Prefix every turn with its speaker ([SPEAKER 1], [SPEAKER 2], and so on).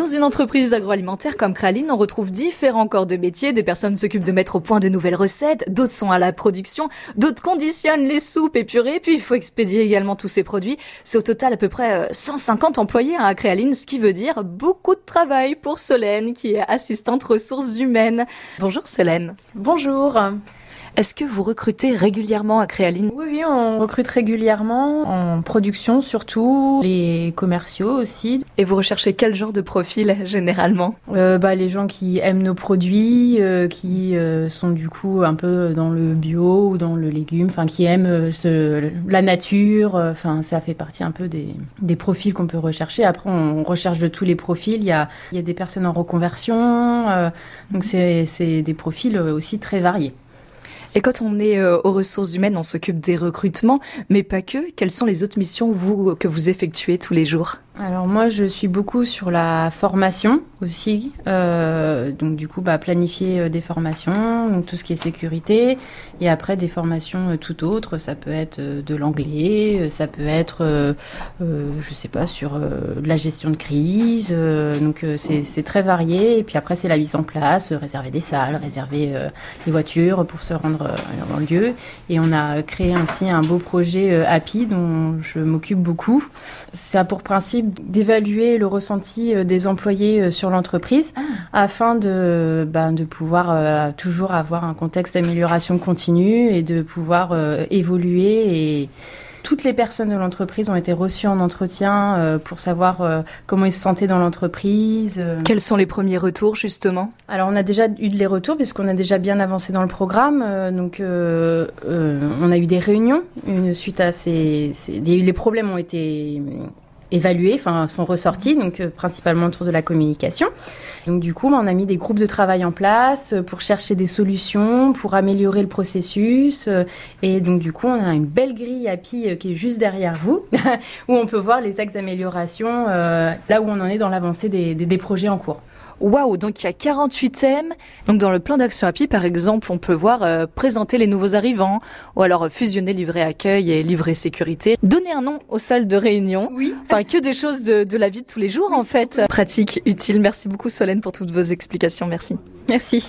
[SPEAKER 1] Dans une entreprise agroalimentaire comme Kraline, on retrouve différents corps de métier. Des personnes s'occupent de mettre au point de nouvelles recettes, d'autres sont à la production, d'autres conditionnent les soupes et purées, puis il faut expédier également tous ces produits. C'est au total à peu près 150 euh, employés hein, à Créaline, ce qui veut dire beaucoup de travail pour Solène, qui est assistante ressources humaines. Bonjour Solène.
[SPEAKER 2] Bonjour.
[SPEAKER 1] Est-ce que vous recrutez régulièrement à Créaline?
[SPEAKER 2] Oui, oui, on recrute régulièrement en production surtout, les commerciaux aussi.
[SPEAKER 1] Et vous recherchez quel genre de profil généralement?
[SPEAKER 2] Euh, bah, Les gens qui aiment nos produits, euh, qui euh, sont du coup un peu dans le bio ou dans le légume, enfin qui aiment ce, la nature. Enfin, ça fait partie un peu des, des profils qu'on peut rechercher. Après, on recherche de tous les profils. Il y a, il y a des personnes en reconversion, donc c'est des profils aussi très variés.
[SPEAKER 1] Et quand on est euh, aux ressources humaines, on s'occupe des recrutements, mais pas que. Quelles sont les autres missions vous, que vous effectuez tous les jours?
[SPEAKER 2] Alors moi, je suis beaucoup sur la formation aussi. Euh, donc du coup, bah, planifier euh, des formations, donc tout ce qui est sécurité, et après des formations euh, tout autres. Ça peut être de l'anglais, ça peut être, euh, je sais pas, sur la gestion de crise. donc c'est très varié. Et puis après, c'est la mise en place, réserver des salles, réserver des voitures pour se rendre en lieu. Et on a créé aussi un beau projet Happy dont je m'occupe beaucoup. C'est a pour principe d'évaluer le ressenti euh, des employés euh, sur l'entreprise ah. afin de, ben, de pouvoir euh, toujours avoir un contexte d'amélioration continue et de pouvoir évoluer et toutes les personnes de l'entreprise ont été reçues en entretien pour savoir comment ils se sentaient dans l'entreprise.
[SPEAKER 1] Quels sont les premiers retours justement?
[SPEAKER 2] Alors on a déjà eu les retours puisqu'on a déjà bien avancé dans le programme. donc on a eu des réunions une, suite à ces, ces, les problèmes ont été évalués, enfin sont ressortis, donc euh, principalement autour de la communication. Donc du coup, on a mis des groupes de travail en place euh, pour chercher des solutions, pour améliorer le processus. Euh, et donc du coup, on a une belle grille API qui est juste derrière vous, où on peut voir les axes d'amélioration, là où on en est dans l'avancée des, des projets en cours.
[SPEAKER 1] Waouh, donc il y a 48 thèmes. Donc dans le plan d'action API, par exemple, on peut voir euh, présenter les nouveaux arrivants, ou alors fusionner livret accueil et livret sécurité. Donner un nom aux salles de réunion.
[SPEAKER 2] Oui.
[SPEAKER 1] Enfin, que des choses de, de la vie de tous les jours, en fait. Pratique, utile. Merci beaucoup, Solène, pour toutes vos explications. Merci.
[SPEAKER 2] Merci.